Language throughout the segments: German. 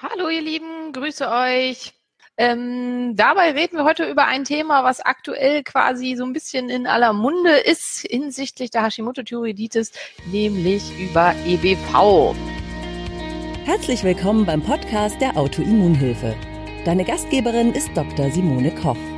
Hallo ihr Lieben, grüße euch. Ähm, dabei reden wir heute über ein Thema, was aktuell quasi so ein bisschen in aller Munde ist hinsichtlich der Hashimoto-Thyreoiditis, nämlich über EBV. Herzlich willkommen beim Podcast der Autoimmunhilfe. Deine Gastgeberin ist Dr. Simone Koch.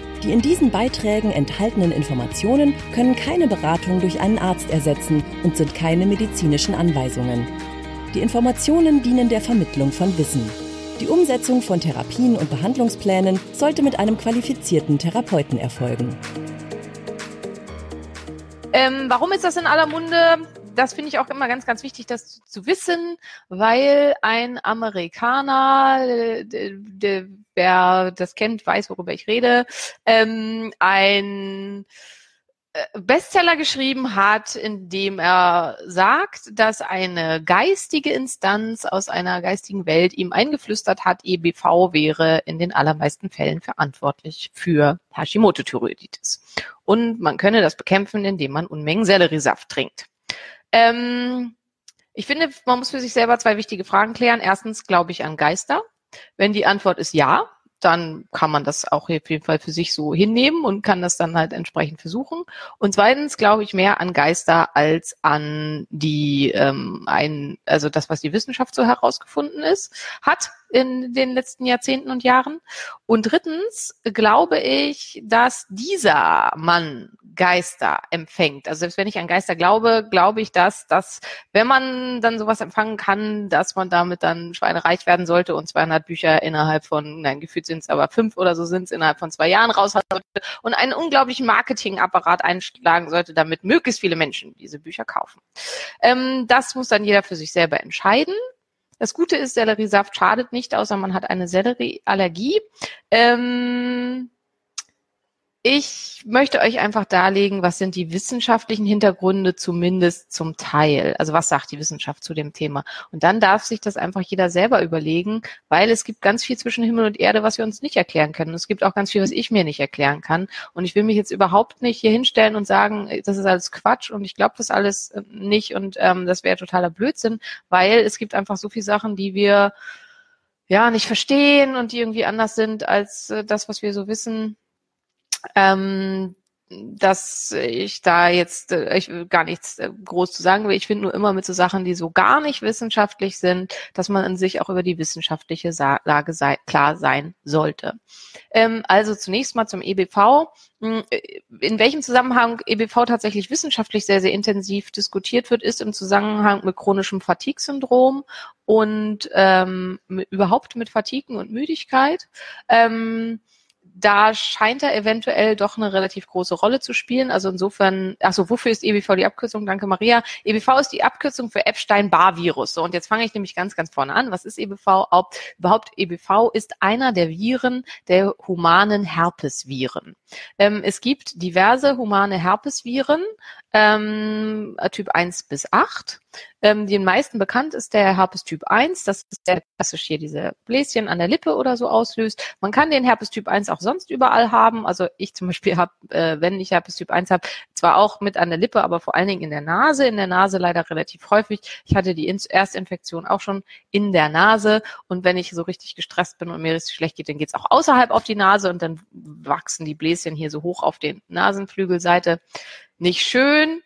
Die in diesen Beiträgen enthaltenen Informationen können keine Beratung durch einen Arzt ersetzen und sind keine medizinischen Anweisungen. Die Informationen dienen der Vermittlung von Wissen. Die Umsetzung von Therapien und Behandlungsplänen sollte mit einem qualifizierten Therapeuten erfolgen. Ähm, warum ist das in aller Munde? Das finde ich auch immer ganz, ganz wichtig, das zu wissen, weil ein Amerikaner, der, wer das kennt, weiß, worüber ich rede, ähm, ein äh, Bestseller geschrieben hat, in dem er sagt, dass eine geistige Instanz aus einer geistigen Welt ihm eingeflüstert hat, EBV wäre in den allermeisten Fällen verantwortlich für Hashimoto-Thyreoiditis. Und man könne das bekämpfen, indem man Unmengen Selleriesaft trinkt. Ähm, ich finde, man muss für sich selber zwei wichtige Fragen klären. Erstens, glaube ich an Geister? Wenn die Antwort ist ja, dann kann man das auch auf jeden Fall für sich so hinnehmen und kann das dann halt entsprechend versuchen. Und zweitens glaube ich mehr an Geister als an die ähm, ein, also das, was die Wissenschaft so herausgefunden ist, hat in den letzten Jahrzehnten und Jahren. Und drittens glaube ich, dass dieser Mann Geister empfängt. Also selbst wenn ich an Geister glaube, glaube ich, dass, dass wenn man dann sowas empfangen kann, dass man damit dann schweinereich werden sollte und 200 Bücher innerhalb von, nein, gefühlt sind es aber fünf oder so sind es innerhalb von zwei Jahren raus sollte und einen unglaublichen Marketingapparat einschlagen sollte, damit möglichst viele Menschen diese Bücher kaufen. Ähm, das muss dann jeder für sich selber entscheiden. Das Gute ist, Selleriesaft schadet nicht, außer man hat eine Sellerieallergie. Ähm, ich möchte euch einfach darlegen, was sind die wissenschaftlichen Hintergründe zumindest zum Teil. Also was sagt die Wissenschaft zu dem Thema? Und dann darf sich das einfach jeder selber überlegen, weil es gibt ganz viel zwischen Himmel und Erde, was wir uns nicht erklären können. Und es gibt auch ganz viel, was ich mir nicht erklären kann. Und ich will mich jetzt überhaupt nicht hier hinstellen und sagen, das ist alles Quatsch und ich glaube das alles äh, nicht und ähm, das wäre totaler Blödsinn, weil es gibt einfach so viele Sachen, die wir ja nicht verstehen und die irgendwie anders sind als äh, das, was wir so wissen ähm, dass ich da jetzt äh, ich gar nichts äh, groß zu sagen will. Ich finde nur immer mit so Sachen, die so gar nicht wissenschaftlich sind, dass man in sich auch über die wissenschaftliche Lage sei, klar sein sollte. Ähm, also zunächst mal zum EBV. Hm, äh, in welchem Zusammenhang EBV tatsächlich wissenschaftlich sehr, sehr intensiv diskutiert wird, ist im Zusammenhang mit chronischem Fatigue-Syndrom und ähm, überhaupt mit Fatiguen und Müdigkeit. Ähm, da scheint er eventuell doch eine relativ große Rolle zu spielen. Also insofern, also wofür ist EBV die Abkürzung? Danke Maria. EBV ist die Abkürzung für Epstein-Barr-Virus. So, und jetzt fange ich nämlich ganz, ganz vorne an. Was ist EBV? Überhaupt EBV ist einer der Viren der humanen Herpesviren. Ähm, es gibt diverse humane Herpesviren, ähm, Typ 1 bis 8. Ähm, den meisten bekannt ist der Herpes Typ 1. Das ist der klassisch hier diese Bläschen an der Lippe oder so auslöst. Man kann den Herpes Typ 1 auch sonst überall haben. Also ich zum Beispiel habe, äh, wenn ich Herpes Typ 1 habe, zwar auch mit an der Lippe, aber vor allen Dingen in der Nase. In der Nase leider relativ häufig. Ich hatte die Erstinfektion auch schon in der Nase. Und wenn ich so richtig gestresst bin und mir richtig schlecht geht, dann geht's auch außerhalb auf die Nase und dann wachsen die Bläschen hier so hoch auf den Nasenflügelseite nicht schön,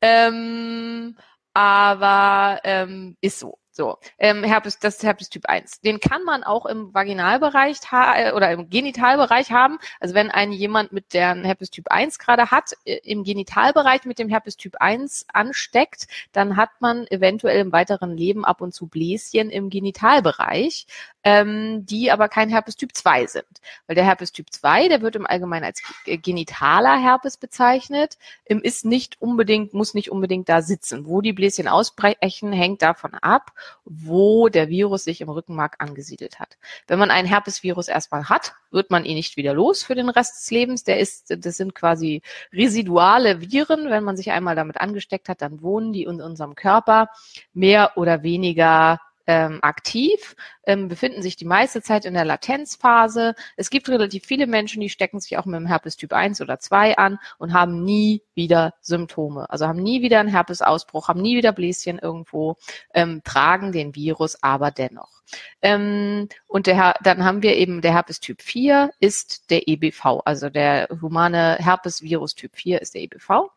ähm, aber ähm, ist so. So, ähm, Herpes, das ist Herpes Typ 1. Den kann man auch im Vaginalbereich äh, oder im Genitalbereich haben. Also wenn ein jemand mit der Herpes Typ 1 gerade hat, äh, im Genitalbereich mit dem Herpes Typ 1 ansteckt, dann hat man eventuell im weiteren Leben ab und zu Bläschen im Genitalbereich. Ähm, die aber kein Herpes Typ 2 sind. Weil der Herpes Typ 2, der wird im Allgemeinen als genitaler Herpes bezeichnet, ist nicht unbedingt, muss nicht unbedingt da sitzen. Wo die Bläschen ausbrechen, hängt davon ab, wo der Virus sich im Rückenmark angesiedelt hat. Wenn man einen Herpesvirus erstmal hat, wird man ihn nicht wieder los für den Rest des Lebens. Der ist, das sind quasi residuale Viren. Wenn man sich einmal damit angesteckt hat, dann wohnen die in unserem Körper mehr oder weniger ähm, aktiv, ähm, befinden sich die meiste Zeit in der Latenzphase. Es gibt relativ viele Menschen, die stecken sich auch mit dem Herpes Typ 1 oder 2 an und haben nie wieder Symptome. Also haben nie wieder einen Herpesausbruch, haben nie wieder Bläschen irgendwo, ähm, tragen den Virus aber dennoch. Ähm, und der, dann haben wir eben der Herpes Typ 4 ist der EBV, also der humane Herpesvirus Typ 4 ist der EBV.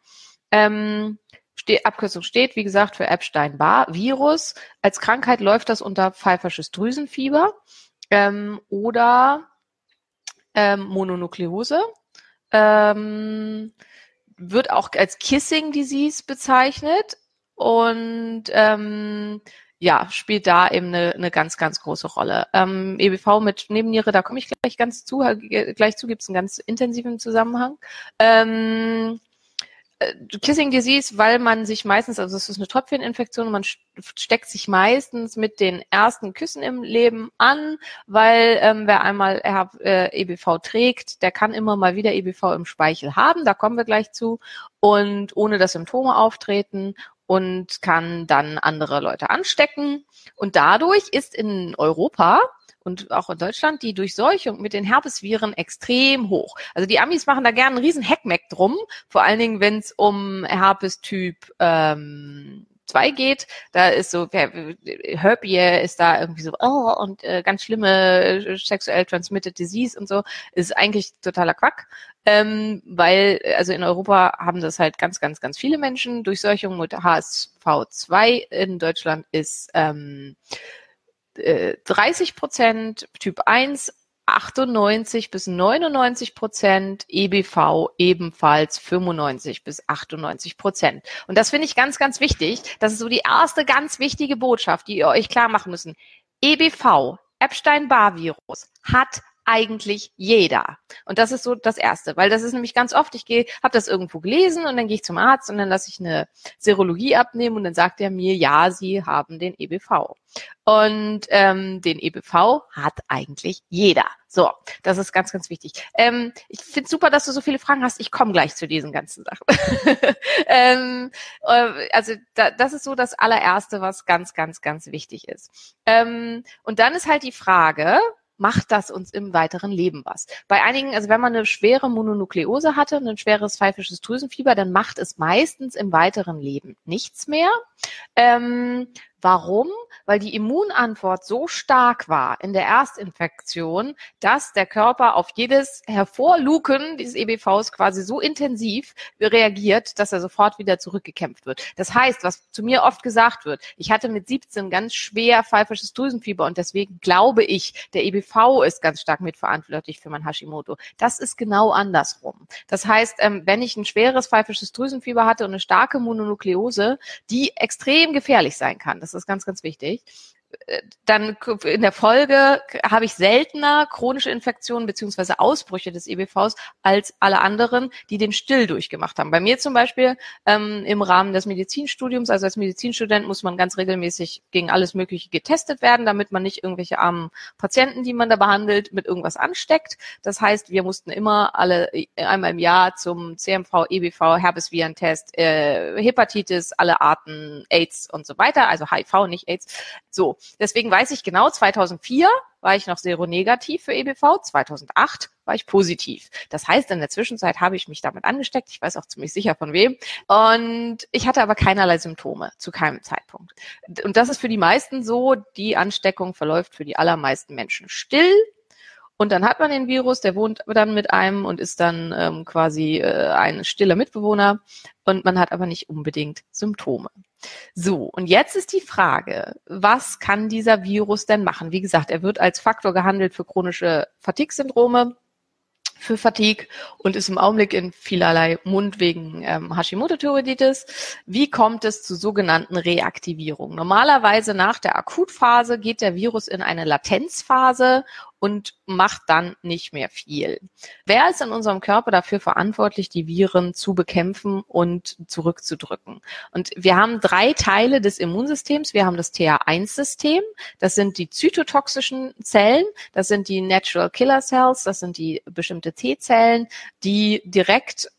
Ähm, Ste Abkürzung steht, wie gesagt, für Epstein-Barr-Virus. Als Krankheit läuft das unter pfeifersches Drüsenfieber ähm, oder ähm, Mononukleose. Ähm, wird auch als Kissing Disease bezeichnet und ähm, ja, spielt da eben eine, eine ganz, ganz große Rolle. Ähm, EBV mit Nebenniere, da komme ich gleich ganz zu, äh, gleich zu, gibt es einen ganz intensiven Zusammenhang. Ähm, äh, Kissing Disease, weil man sich meistens, also es ist eine Tröpfcheninfektion, man steckt sich meistens mit den ersten Küssen im Leben an, weil ähm, wer einmal äh, EBV trägt, der kann immer mal wieder EBV im Speichel haben, da kommen wir gleich zu, und ohne dass Symptome auftreten und kann dann andere Leute anstecken. Und dadurch ist in Europa und auch in Deutschland die Durchseuchung mit den Herpesviren extrem hoch. Also die Amis machen da gerne einen riesen Heckmeck drum, vor allen Dingen, wenn es um Herpes-Typ ähm, 2 geht, da ist so, Herpes ist da irgendwie so, oh, und äh, ganz schlimme äh, sexuell transmitted disease und so, ist eigentlich totaler Quack. Ähm, weil, also in Europa haben das halt ganz, ganz, ganz viele Menschen. Durchseuchung mit HSV2 in Deutschland ist ähm, 30 Prozent, Typ 1 98 bis 99 Prozent, EBV ebenfalls 95 bis 98 Prozent. Und das finde ich ganz, ganz wichtig. Das ist so die erste ganz wichtige Botschaft, die ihr euch klar machen müssen. EBV, Epstein-Barr-Virus, hat eigentlich jeder. Und das ist so das Erste, weil das ist nämlich ganz oft, ich gehe, habe das irgendwo gelesen und dann gehe ich zum Arzt und dann lasse ich eine Serologie abnehmen und dann sagt er mir, ja, Sie haben den EBV. Und ähm, den EBV hat eigentlich jeder. So, das ist ganz, ganz wichtig. Ähm, ich finde super, dass du so viele Fragen hast. Ich komme gleich zu diesen ganzen Sachen. ähm, äh, also da, das ist so das allererste, was ganz, ganz, ganz wichtig ist. Ähm, und dann ist halt die Frage, macht das uns im weiteren Leben was. Bei einigen, also wenn man eine schwere Mononukleose hatte, ein schweres pfeifisches Drüsenfieber, dann macht es meistens im weiteren Leben nichts mehr. Ähm, Warum? Weil die Immunantwort so stark war in der Erstinfektion, dass der Körper auf jedes Hervorluken dieses EBVs quasi so intensiv reagiert, dass er sofort wieder zurückgekämpft wird. Das heißt, was zu mir oft gesagt wird, ich hatte mit 17 ganz schwer pfeifisches Drüsenfieber und deswegen glaube ich, der EBV ist ganz stark mitverantwortlich für mein Hashimoto. Das ist genau andersrum. Das heißt, ähm, wenn ich ein schweres pfeifisches Drüsenfieber hatte und eine starke Mononukleose, die extrem gefährlich sein kann. Das ist ganz, ganz wichtig dann in der Folge habe ich seltener chronische Infektionen beziehungsweise Ausbrüche des EBVs als alle anderen, die den still durchgemacht haben. Bei mir zum Beispiel ähm, im Rahmen des Medizinstudiums, also als Medizinstudent muss man ganz regelmäßig gegen alles Mögliche getestet werden, damit man nicht irgendwelche armen Patienten, die man da behandelt, mit irgendwas ansteckt. Das heißt, wir mussten immer alle äh, einmal im Jahr zum CMV, EBV, Herpesvirentest, äh, Hepatitis, alle Arten, AIDS und so weiter, also HIV, nicht AIDS. So, Deswegen weiß ich genau, 2004 war ich noch seronegativ für EBV, 2008 war ich positiv. Das heißt, in der Zwischenzeit habe ich mich damit angesteckt. Ich weiß auch ziemlich sicher von wem. Und ich hatte aber keinerlei Symptome zu keinem Zeitpunkt. Und das ist für die meisten so. Die Ansteckung verläuft für die allermeisten Menschen still. Und dann hat man den Virus, der wohnt dann mit einem und ist dann ähm, quasi äh, ein stiller Mitbewohner. Und man hat aber nicht unbedingt Symptome. So, und jetzt ist die Frage, was kann dieser Virus denn machen? Wie gesagt, er wird als Faktor gehandelt für chronische Fatigue-Syndrome für Fatigue und ist im Augenblick in vielerlei Mund wegen ähm, Hashimoto-Thyreoiditis. Wie kommt es zu sogenannten Reaktivierungen? Normalerweise nach der Akutphase geht der Virus in eine Latenzphase und macht dann nicht mehr viel. Wer ist in unserem Körper dafür verantwortlich, die Viren zu bekämpfen und zurückzudrücken? Und wir haben drei Teile des Immunsystems. Wir haben das TH1-System, das sind die zytotoxischen Zellen, das sind die Natural Killer Cells, das sind die bestimmte T-Zellen, die direkt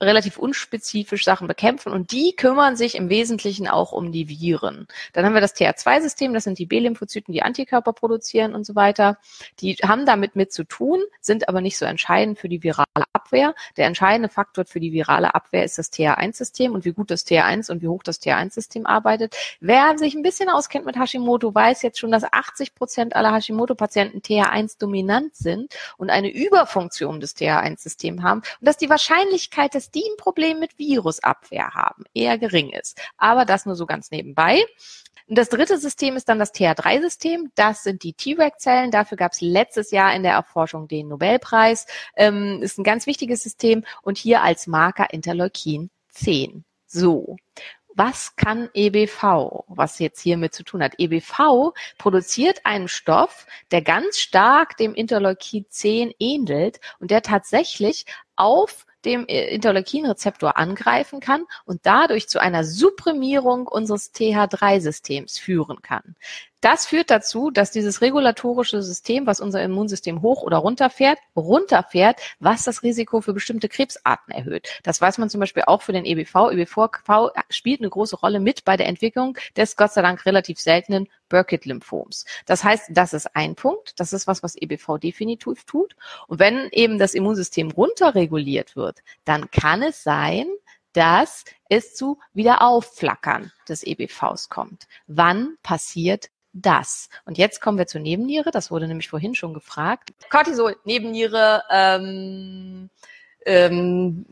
relativ unspezifisch Sachen bekämpfen und die kümmern sich im Wesentlichen auch um die Viren. Dann haben wir das TH2-System, das sind die B-Lymphozyten, die Antikörper produzieren und so weiter. Die haben damit mit zu tun, sind aber nicht so entscheidend für die virale Abwehr. Der entscheidende Faktor für die virale Abwehr ist das TH1-System und wie gut das TH1 und wie hoch das TH1-System arbeitet. Wer sich ein bisschen auskennt mit Hashimoto, weiß jetzt schon, dass 80 Prozent aller Hashimoto-Patienten TH1 dominant sind und eine Überfunktion des TH1-Systems haben und dass die Wahrscheinlichkeit des die ein Problem mit Virusabwehr haben, eher gering ist. Aber das nur so ganz nebenbei. Das dritte System ist dann das TH3-System. Das sind die T-Reg-Zellen. Dafür gab es letztes Jahr in der Erforschung den Nobelpreis. Ähm, ist ein ganz wichtiges System und hier als Marker Interleukin 10. So. Was kann EBV, was jetzt hiermit zu tun hat? EBV produziert einen Stoff, der ganz stark dem Interleukin 10 ähnelt und der tatsächlich auf dem Interleukinrezeptor angreifen kann und dadurch zu einer Supprimierung unseres TH3-Systems führen kann. Das führt dazu, dass dieses regulatorische System, was unser Immunsystem hoch oder runterfährt, runterfährt, was das Risiko für bestimmte Krebsarten erhöht. Das weiß man zum Beispiel auch für den EBV. EBV spielt eine große Rolle mit bei der Entwicklung des Gott sei Dank relativ seltenen Burkitt-Lymphoms. Das heißt, das ist ein Punkt. Das ist was, was EBV definitiv tut. Und wenn eben das Immunsystem runterreguliert wird, dann kann es sein, dass es zu Wiederaufflackern des EBVs kommt. Wann passiert das. Und jetzt kommen wir zur Nebenniere. Das wurde nämlich vorhin schon gefragt. Cortisol, Nebenniere, ähm, ähm,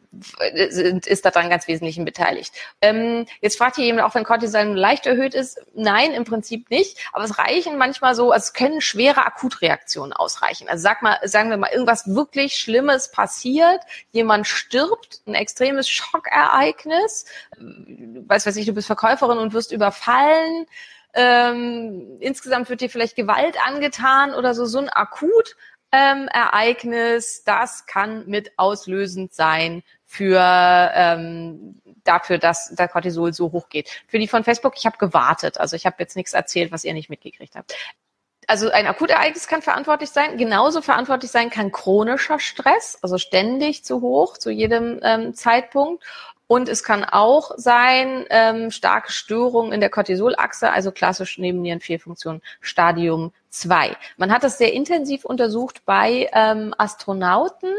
ist daran ganz wesentlich beteiligt. Ähm, jetzt fragt hier jemand, auch wenn Cortisol leicht erhöht ist, nein, im Prinzip nicht, aber es reichen manchmal so, also es können schwere Akutreaktionen ausreichen. Also sag mal, sagen wir mal, irgendwas wirklich Schlimmes passiert, jemand stirbt, ein extremes Schockereignis, weiß weiß ich, du bist Verkäuferin und wirst überfallen, ähm, insgesamt wird dir vielleicht Gewalt angetan oder so, so ein akut ähm, Ereignis, das kann mit auslösend sein für ähm, dafür, dass der Cortisol so hoch geht. Für die von Facebook, ich habe gewartet, also ich habe jetzt nichts erzählt, was ihr nicht mitgekriegt habt. Also ein Akutereignis kann verantwortlich sein. Genauso verantwortlich sein kann chronischer Stress, also ständig zu hoch zu jedem ähm, Zeitpunkt. Und es kann auch sein, ähm, starke Störungen in der Cortisolachse, also klassisch Nebennierenfehlfunktion Stadium 2. Man hat das sehr intensiv untersucht bei ähm, Astronauten,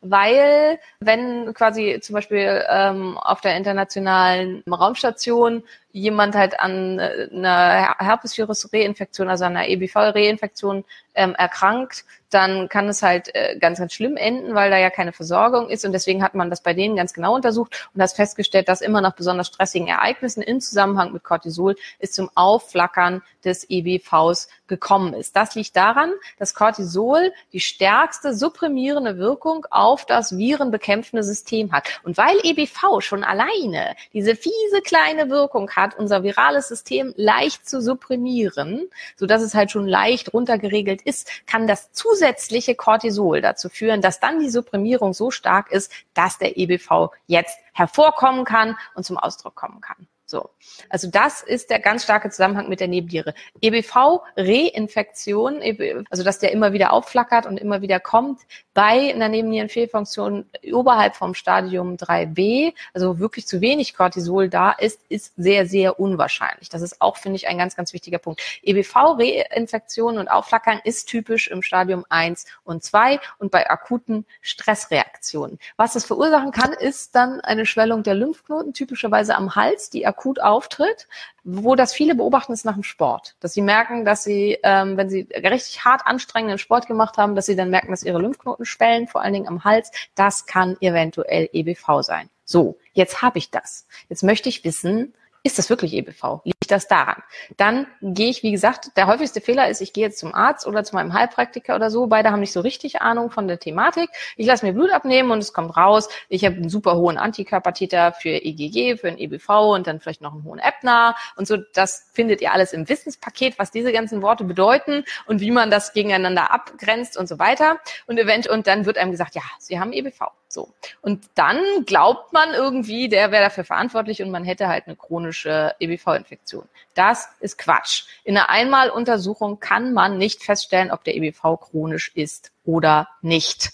weil wenn quasi zum Beispiel ähm, auf der internationalen Raumstation jemand halt an äh, einer Herpesvirus-Reinfektion, also einer EBV-Reinfektion ähm, erkrankt, dann kann es halt äh, ganz, ganz schlimm enden, weil da ja keine Versorgung ist. Und deswegen hat man das bei denen ganz genau untersucht und hat festgestellt, dass immer nach besonders stressigen Ereignissen in Zusammenhang mit Cortisol es zum Aufflackern des EBVs gekommen ist. Das liegt daran, dass Cortisol die stärkste supprimierende Wirkung auf das virenbekämpfende System hat. Und weil EBV schon alleine diese fiese kleine Wirkung hat, unser virales System leicht zu supprimieren, so dass es halt schon leicht runtergeregelt ist, kann das zusätzliche Cortisol dazu führen, dass dann die Supprimierung so stark ist, dass der EBV jetzt hervorkommen kann und zum Ausdruck kommen kann. So. Also das ist der ganz starke Zusammenhang mit der Nebenniere. EBV-Reinfektion, e also dass der immer wieder aufflackert und immer wieder kommt, bei einer Nebennierenfehlfunktion oberhalb vom Stadium 3b, also wirklich zu wenig Cortisol da ist, ist sehr, sehr unwahrscheinlich. Das ist auch, finde ich, ein ganz, ganz wichtiger Punkt. EBV-Reinfektion und Aufflackern ist typisch im Stadium 1 und 2 und bei akuten Stressreaktionen. Was das verursachen kann, ist dann eine Schwellung der Lymphknoten, typischerweise am Hals, die akut auftritt. Wo das viele beobachten, ist nach dem Sport. Dass sie merken, dass sie, ähm, wenn sie richtig hart anstrengenden Sport gemacht haben, dass sie dann merken, dass ihre Lymphknoten schwellen, vor allen Dingen am Hals. Das kann eventuell EBV sein. So, jetzt habe ich das. Jetzt möchte ich wissen, ist das wirklich EBV? Liegt das daran? Dann gehe ich, wie gesagt, der häufigste Fehler ist, ich gehe jetzt zum Arzt oder zu meinem Heilpraktiker oder so. Beide haben nicht so richtig Ahnung von der Thematik. Ich lasse mir Blut abnehmen und es kommt raus, ich habe einen super hohen Antikörpertiter für EGG, für ein EBV und dann vielleicht noch einen hohen Äppner und so. Das findet ihr alles im Wissenspaket, was diese ganzen Worte bedeuten und wie man das gegeneinander abgrenzt und so weiter. Und eventuell, und dann wird einem gesagt, ja, Sie haben EBV. So. Und dann glaubt man irgendwie, der wäre dafür verantwortlich und man hätte halt eine chronische EBV-Infektion. Das ist Quatsch. In einer Einmaluntersuchung kann man nicht feststellen, ob der EBV chronisch ist oder nicht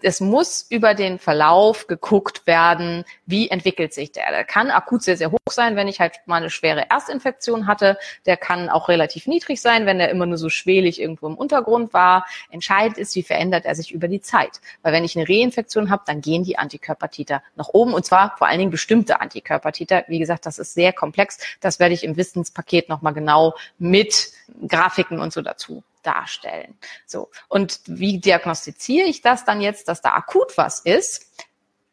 es muss über den Verlauf geguckt werden, wie entwickelt sich der. Der kann akut sehr, sehr hoch sein, wenn ich halt mal eine schwere Erstinfektion hatte. Der kann auch relativ niedrig sein, wenn der immer nur so schwelig irgendwo im Untergrund war. Entscheidend ist, wie verändert er sich über die Zeit. Weil wenn ich eine Reinfektion habe, dann gehen die Antikörpertiter nach oben und zwar vor allen Dingen bestimmte Antikörpertiter. Wie gesagt, das ist sehr komplex. Das werde ich im Wissenspaket nochmal genau mit Grafiken und so dazu darstellen. So. Und wie diagnostiziere ich das dann jetzt, dass da akut was ist?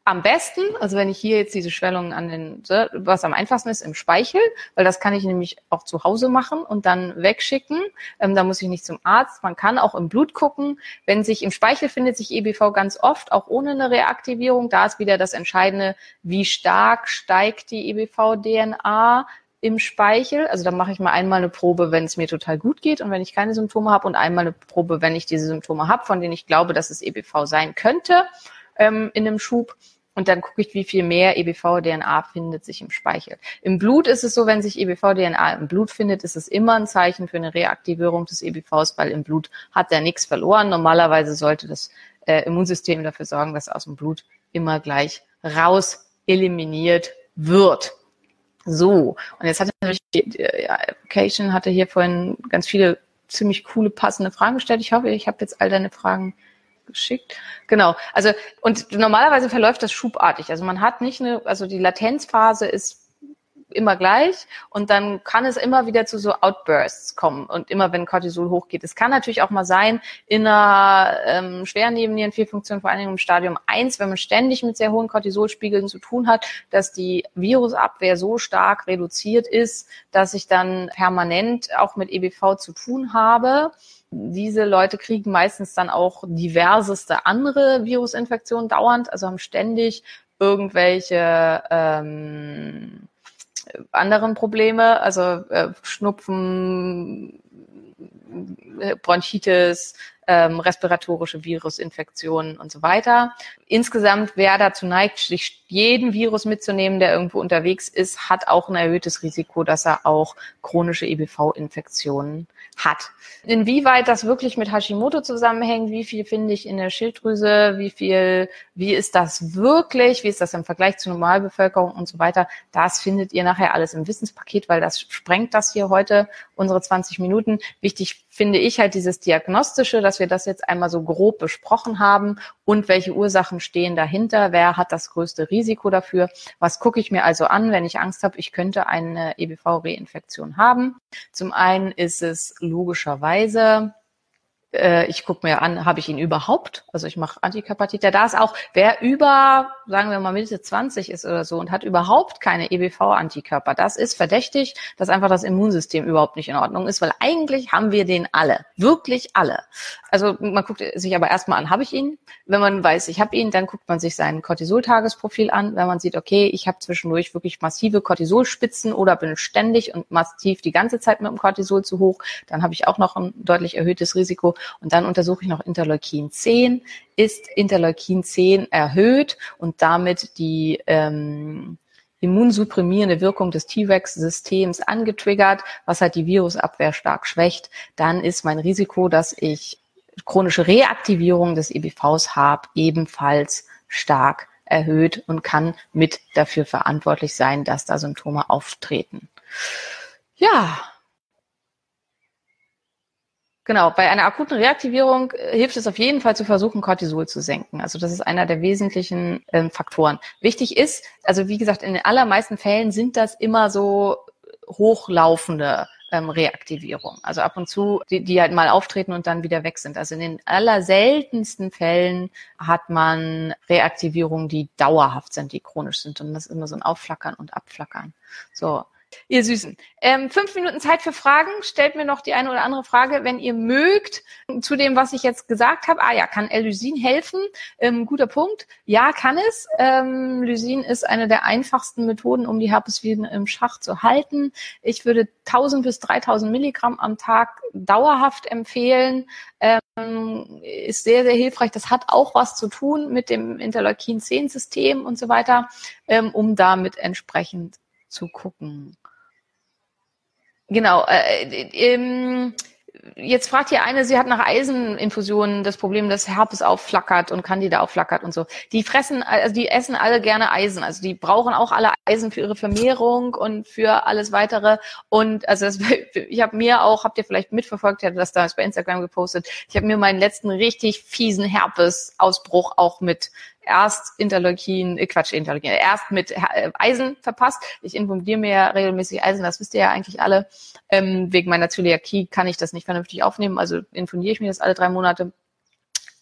Am besten, also wenn ich hier jetzt diese Schwellungen an den, was am einfachsten ist, im Speichel, weil das kann ich nämlich auch zu Hause machen und dann wegschicken. Ähm, da muss ich nicht zum Arzt. Man kann auch im Blut gucken. Wenn sich im Speichel findet sich EBV ganz oft, auch ohne eine Reaktivierung. Da ist wieder das Entscheidende, wie stark steigt die EBV-DNA im Speichel. Also da mache ich mal einmal eine Probe, wenn es mir total gut geht und wenn ich keine Symptome habe und einmal eine Probe, wenn ich diese Symptome habe, von denen ich glaube, dass es EBV sein könnte ähm, in einem Schub. Und dann gucke ich, wie viel mehr EBV-DNA findet sich im Speichel. Im Blut ist es so, wenn sich EBV-DNA im Blut findet, ist es immer ein Zeichen für eine Reaktivierung des EBVs, weil im Blut hat er nichts verloren. Normalerweise sollte das äh, Immunsystem dafür sorgen, dass aus dem Blut immer gleich raus eliminiert wird. So, und jetzt hatte natürlich die Application hatte hier vorhin ganz viele ziemlich coole, passende Fragen gestellt. Ich hoffe, ich habe jetzt all deine Fragen geschickt. Genau. Also und normalerweise verläuft das schubartig. Also man hat nicht eine, also die Latenzphase ist immer gleich. Und dann kann es immer wieder zu so Outbursts kommen. Und immer wenn Cortisol hochgeht. Es kann natürlich auch mal sein in einer ähm, schweren Nebennierenfehlfunktion, vor allen Dingen im Stadium 1, wenn man ständig mit sehr hohen Cortisolspiegeln zu tun hat, dass die Virusabwehr so stark reduziert ist, dass ich dann permanent auch mit EBV zu tun habe. Diese Leute kriegen meistens dann auch diverseste andere Virusinfektionen dauernd, also haben ständig irgendwelche ähm, anderen Probleme, also äh, Schnupfen, Bronchitis, ähm, respiratorische Virusinfektionen und so weiter. Insgesamt, wer dazu neigt, sich jeden Virus mitzunehmen, der irgendwo unterwegs ist, hat auch ein erhöhtes Risiko, dass er auch chronische EBV-Infektionen hat. Inwieweit das wirklich mit Hashimoto zusammenhängt, wie viel finde ich in der Schilddrüse, wie viel, wie ist das wirklich, wie ist das im Vergleich zur Normalbevölkerung und so weiter, das findet ihr nachher alles im Wissenspaket, weil das sprengt das hier heute, unsere 20 Minuten. Wichtig finde ich halt dieses Diagnostische, dass wir das jetzt einmal so grob besprochen haben und welche Ursachen stehen dahinter, wer hat das größte Risiko dafür, was gucke ich mir also an, wenn ich Angst habe, ich könnte eine EBV-Reinfektion haben. Zum einen ist es logischerweise äh, ich gucke mir an, habe ich ihn überhaupt? Also ich mache Antikörpertiter. Da ist auch, wer über, sagen wir mal Mitte 20 ist oder so und hat überhaupt keine EBV-Antikörper, das ist verdächtig, dass einfach das Immunsystem überhaupt nicht in Ordnung ist, weil eigentlich haben wir den alle, wirklich alle. Also man guckt sich aber erstmal an, habe ich ihn? Wenn man weiß, ich habe ihn, dann guckt man sich sein Cortisol-Tagesprofil an. Wenn man sieht, okay, ich habe zwischendurch wirklich massive Cortisolspitzen oder bin ständig und massiv die ganze Zeit mit dem Cortisol zu hoch, dann habe ich auch noch ein deutlich erhöhtes Risiko. Und dann untersuche ich noch Interleukin 10. Ist Interleukin 10 erhöht und damit die ähm, immunsupprimierende Wirkung des T-Rex-Systems angetriggert, was halt die Virusabwehr stark schwächt, dann ist mein Risiko, dass ich chronische Reaktivierung des EBVs habe, ebenfalls stark erhöht und kann mit dafür verantwortlich sein, dass da Symptome auftreten. Ja, Genau, bei einer akuten Reaktivierung äh, hilft es auf jeden Fall zu versuchen, Cortisol zu senken. Also das ist einer der wesentlichen ähm, Faktoren. Wichtig ist, also wie gesagt, in den allermeisten Fällen sind das immer so hochlaufende ähm, Reaktivierung. Also ab und zu, die, die halt mal auftreten und dann wieder weg sind. Also in den allerseltensten Fällen hat man Reaktivierungen, die dauerhaft sind, die chronisch sind. Und das ist immer so ein Aufflackern und Abflackern. So. Ihr Süßen. Ähm, fünf Minuten Zeit für Fragen. Stellt mir noch die eine oder andere Frage, wenn ihr mögt, zu dem, was ich jetzt gesagt habe. Ah ja, kann L-Lysin helfen? Ähm, guter Punkt. Ja, kann es. Ähm, Lysin ist eine der einfachsten Methoden, um die Herpesviren im Schach zu halten. Ich würde 1000 bis 3000 Milligramm am Tag dauerhaft empfehlen. Ähm, ist sehr, sehr hilfreich. Das hat auch was zu tun mit dem Interleukin-10-System und so weiter, ähm, um damit entsprechend zu gucken. Genau. Äh, ähm, jetzt fragt hier eine, sie hat nach Eiseninfusionen das Problem, dass Herpes aufflackert und Candida aufflackert und so. Die fressen, also die essen alle gerne Eisen. Also die brauchen auch alle Eisen für ihre Vermehrung und für alles weitere. Und also das, ich habe mir auch, habt ihr vielleicht mitverfolgt, ich hatte das da bei Instagram gepostet, ich habe mir meinen letzten richtig fiesen Herpes-Ausbruch auch mit erst Interleukin, äh Quatsch, Interleukin, erst mit äh, Eisen verpasst. Ich informiere mir ja regelmäßig Eisen, das wisst ihr ja eigentlich alle. Ähm, wegen meiner Zöliakie kann ich das nicht vernünftig aufnehmen, also informiere ich mir das alle drei Monate.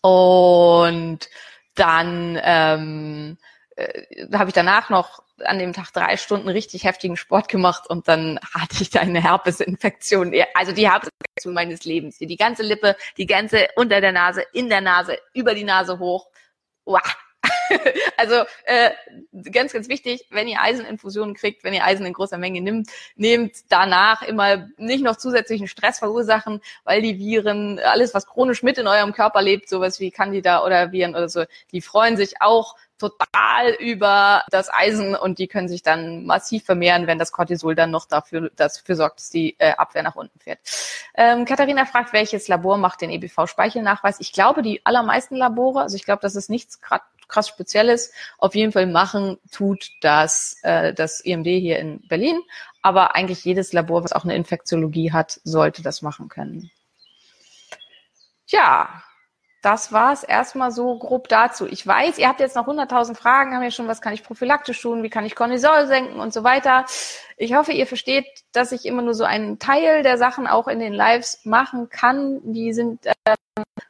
Und dann ähm, äh, habe ich danach noch an dem Tag drei Stunden richtig heftigen Sport gemacht und dann hatte ich da eine Herpesinfektion. Also die Herpesinfektion meines Lebens. Die ganze Lippe, die ganze unter der Nase, in der Nase, über die Nase hoch. Uah, also äh, ganz, ganz wichtig, wenn ihr Eiseninfusionen kriegt, wenn ihr Eisen in großer Menge nimmt, nehmt danach immer nicht noch zusätzlichen Stress verursachen, weil die Viren, alles was chronisch mit in eurem Körper lebt, sowas wie Candida oder Viren oder so, die freuen sich auch total über das Eisen und die können sich dann massiv vermehren, wenn das Cortisol dann noch dafür, dafür sorgt, dass die äh, Abwehr nach unten fährt. Ähm, Katharina fragt, welches Labor macht den EBV-Speichelnachweis? Ich glaube, die allermeisten Labore, also ich glaube, das ist nichts gerade krass Spezielles. Auf jeden Fall machen tut das äh, das IMD hier in Berlin, aber eigentlich jedes Labor, was auch eine Infektiologie hat, sollte das machen können. Ja, das war es erstmal so grob dazu. Ich weiß, ihr habt jetzt noch 100.000 Fragen, haben ja schon, was kann ich prophylaktisch tun, wie kann ich Cortisol senken und so weiter. Ich hoffe, ihr versteht, dass ich immer nur so einen Teil der Sachen auch in den Lives machen kann. Die sind äh,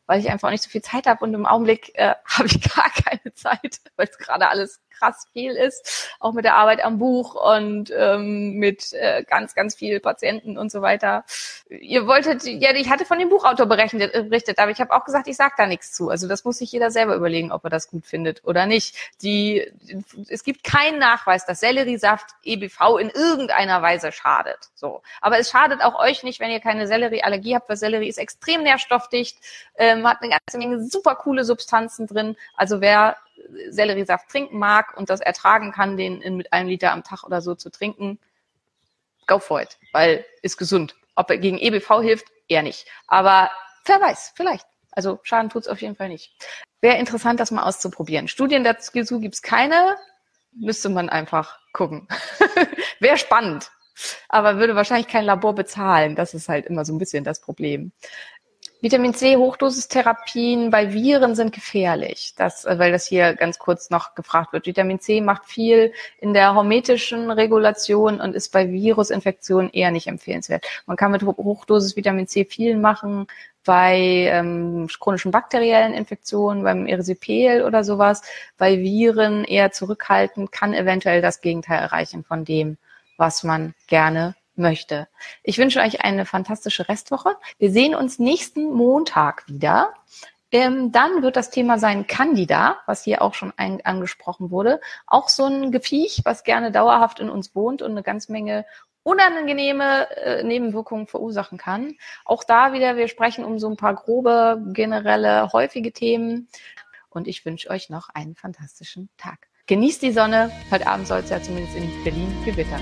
weil ich einfach auch nicht so viel Zeit habe und im Augenblick äh, habe ich gar keine Zeit, weil es gerade alles krass viel ist, auch mit der Arbeit am Buch und ähm, mit äh, ganz, ganz vielen Patienten und so weiter. Ihr wolltet, ja, ich hatte von dem Buchautor berechnet, berichtet, aber ich habe auch gesagt, ich sage da nichts zu. Also das muss sich jeder selber überlegen, ob er das gut findet oder nicht. Die, es gibt keinen Nachweis, dass Selleriesaft EBV in irgendeiner Weise schadet. So, aber es schadet auch euch nicht, wenn ihr keine Sellerieallergie habt, weil Sellerie ist extrem nährstoffdicht, ähm, hat eine ganze Menge super coole Substanzen drin. Also wer Selleriesaft trinken mag und das ertragen kann, den in, mit einem Liter am Tag oder so zu trinken, go for it, weil ist gesund. Ob er gegen EBV hilft, eher nicht. Aber wer weiß, vielleicht. Also Schaden tut's auf jeden Fall nicht. Wäre interessant, das mal auszuprobieren. Studien dazu gibt's keine, müsste man einfach gucken. Wäre spannend, aber würde wahrscheinlich kein Labor bezahlen. Das ist halt immer so ein bisschen das Problem. Vitamin C Hochdosistherapien bei Viren sind gefährlich, das, äh, weil das hier ganz kurz noch gefragt wird. Vitamin C macht viel in der hormetischen Regulation und ist bei Virusinfektionen eher nicht empfehlenswert. Man kann mit Hochdosis Vitamin C viel machen bei ähm, chronischen bakteriellen Infektionen, beim Erisipel oder sowas. Bei Viren eher zurückhaltend, kann eventuell das Gegenteil erreichen von dem, was man gerne möchte. Ich wünsche euch eine fantastische Restwoche. Wir sehen uns nächsten Montag wieder. Ähm, dann wird das Thema sein Candida, was hier auch schon ein, angesprochen wurde. Auch so ein Gefiech, was gerne dauerhaft in uns wohnt und eine ganz Menge unangenehme äh, Nebenwirkungen verursachen kann. Auch da wieder, wir sprechen um so ein paar grobe, generelle, häufige Themen. Und ich wünsche euch noch einen fantastischen Tag. Genießt die Sonne. Heute Abend soll es ja zumindest in Berlin gewittern.